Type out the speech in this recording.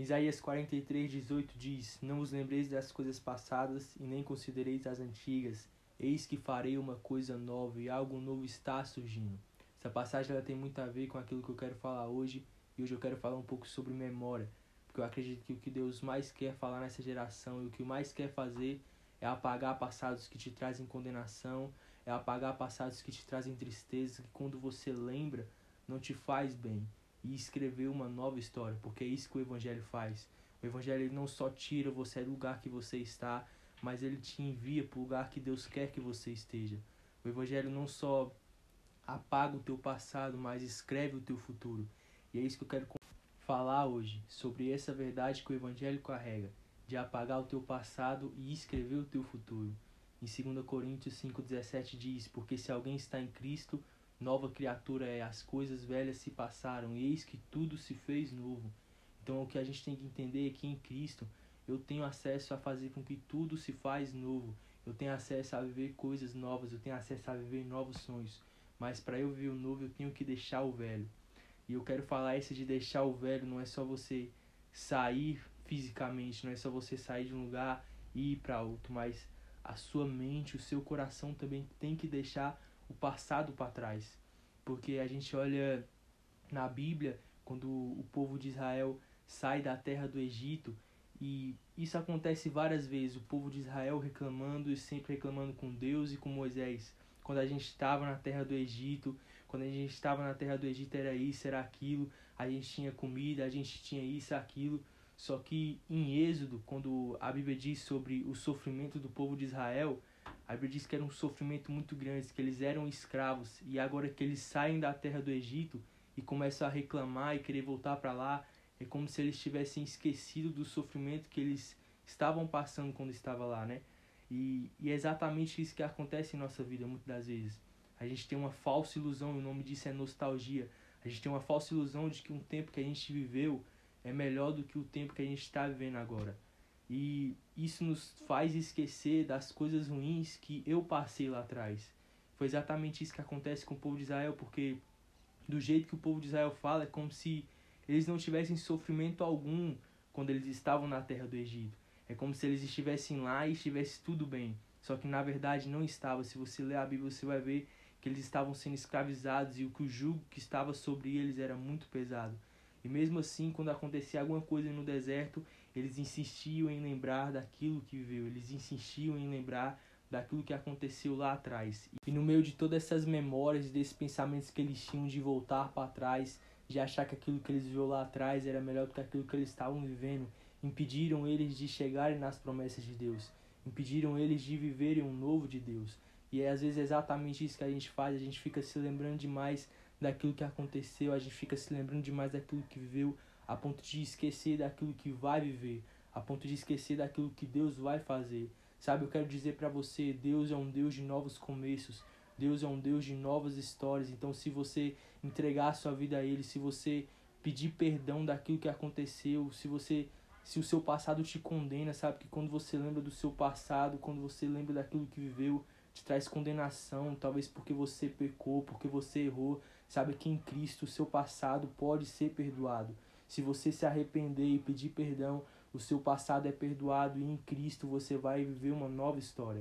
Isaías 43, 18 diz: Não vos lembreis das coisas passadas e nem considereis as antigas. Eis que farei uma coisa nova e algo novo está surgindo. Essa passagem ela tem muito a ver com aquilo que eu quero falar hoje e hoje eu quero falar um pouco sobre memória, porque eu acredito que o que Deus mais quer falar nessa geração e o que mais quer fazer é apagar passados que te trazem condenação, é apagar passados que te trazem tristeza, que quando você lembra não te faz bem e escrever uma nova história, porque é isso que o Evangelho faz. O Evangelho não só tira você do lugar que você está, mas ele te envia para o lugar que Deus quer que você esteja. O Evangelho não só apaga o teu passado, mas escreve o teu futuro. E é isso que eu quero falar hoje, sobre essa verdade que o Evangelho carrega, de apagar o teu passado e escrever o teu futuro. Em 2 Coríntios 5,17 diz: Porque se alguém está em Cristo, Nova criatura é, as coisas velhas se passaram, eis que tudo se fez novo. Então o que a gente tem que entender é que em Cristo eu tenho acesso a fazer com que tudo se faz novo. Eu tenho acesso a viver coisas novas, eu tenho acesso a viver novos sonhos. Mas para eu viver o novo, eu tenho que deixar o velho. E eu quero falar isso de deixar o velho, não é só você sair fisicamente, não é só você sair de um lugar e ir para outro, mas a sua mente, o seu coração também tem que deixar o passado para trás. Porque a gente olha na Bíblia, quando o povo de Israel sai da terra do Egito, e isso acontece várias vezes, o povo de Israel reclamando e sempre reclamando com Deus e com Moisés. Quando a gente estava na terra do Egito, quando a gente estava na terra do Egito era isso, era aquilo, a gente tinha comida, a gente tinha isso, aquilo. Só que em Êxodo, quando a Bíblia diz sobre o sofrimento do povo de Israel, a Bíblia diz que era um sofrimento muito grande, que eles eram escravos e agora que eles saem da terra do Egito e começam a reclamar e querer voltar para lá, é como se eles tivessem esquecido do sofrimento que eles estavam passando quando estava lá, né? E, e é exatamente isso que acontece em nossa vida muitas das vezes. A gente tem uma falsa ilusão, e o nome disso é nostalgia. A gente tem uma falsa ilusão de que um tempo que a gente viveu é melhor do que o tempo que a gente está vivendo agora. E isso nos faz esquecer das coisas ruins que eu passei lá atrás. Foi exatamente isso que acontece com o povo de Israel, porque do jeito que o povo de Israel fala, é como se eles não tivessem sofrimento algum quando eles estavam na terra do Egito. É como se eles estivessem lá e estivesse tudo bem. Só que na verdade não estava. Se você ler a Bíblia, você vai ver que eles estavam sendo escravizados e o que o jugo que estava sobre eles era muito pesado. E mesmo assim, quando acontecia alguma coisa no deserto, eles insistiam em lembrar daquilo que viveu, eles insistiam em lembrar daquilo que aconteceu lá atrás. E no meio de todas essas memórias, desses pensamentos que eles tinham de voltar para trás, de achar que aquilo que eles viram lá atrás era melhor do que aquilo que eles estavam vivendo, impediram eles de chegarem nas promessas de Deus, impediram eles de viverem um novo de Deus. E é às vezes exatamente isso que a gente faz, a gente fica se lembrando demais daquilo que aconteceu, a gente fica se lembrando demais daquilo que viveu, a ponto de esquecer daquilo que vai viver, a ponto de esquecer daquilo que Deus vai fazer. Sabe, eu quero dizer para você, Deus é um Deus de novos começos. Deus é um Deus de novas histórias. Então, se você entregar a sua vida a ele, se você pedir perdão daquilo que aconteceu, se você se o seu passado te condena, sabe que quando você lembra do seu passado, quando você lembra daquilo que viveu, te traz condenação, talvez porque você pecou, porque você errou, Sabe que em Cristo o seu passado pode ser perdoado. Se você se arrepender e pedir perdão, o seu passado é perdoado e em Cristo você vai viver uma nova história.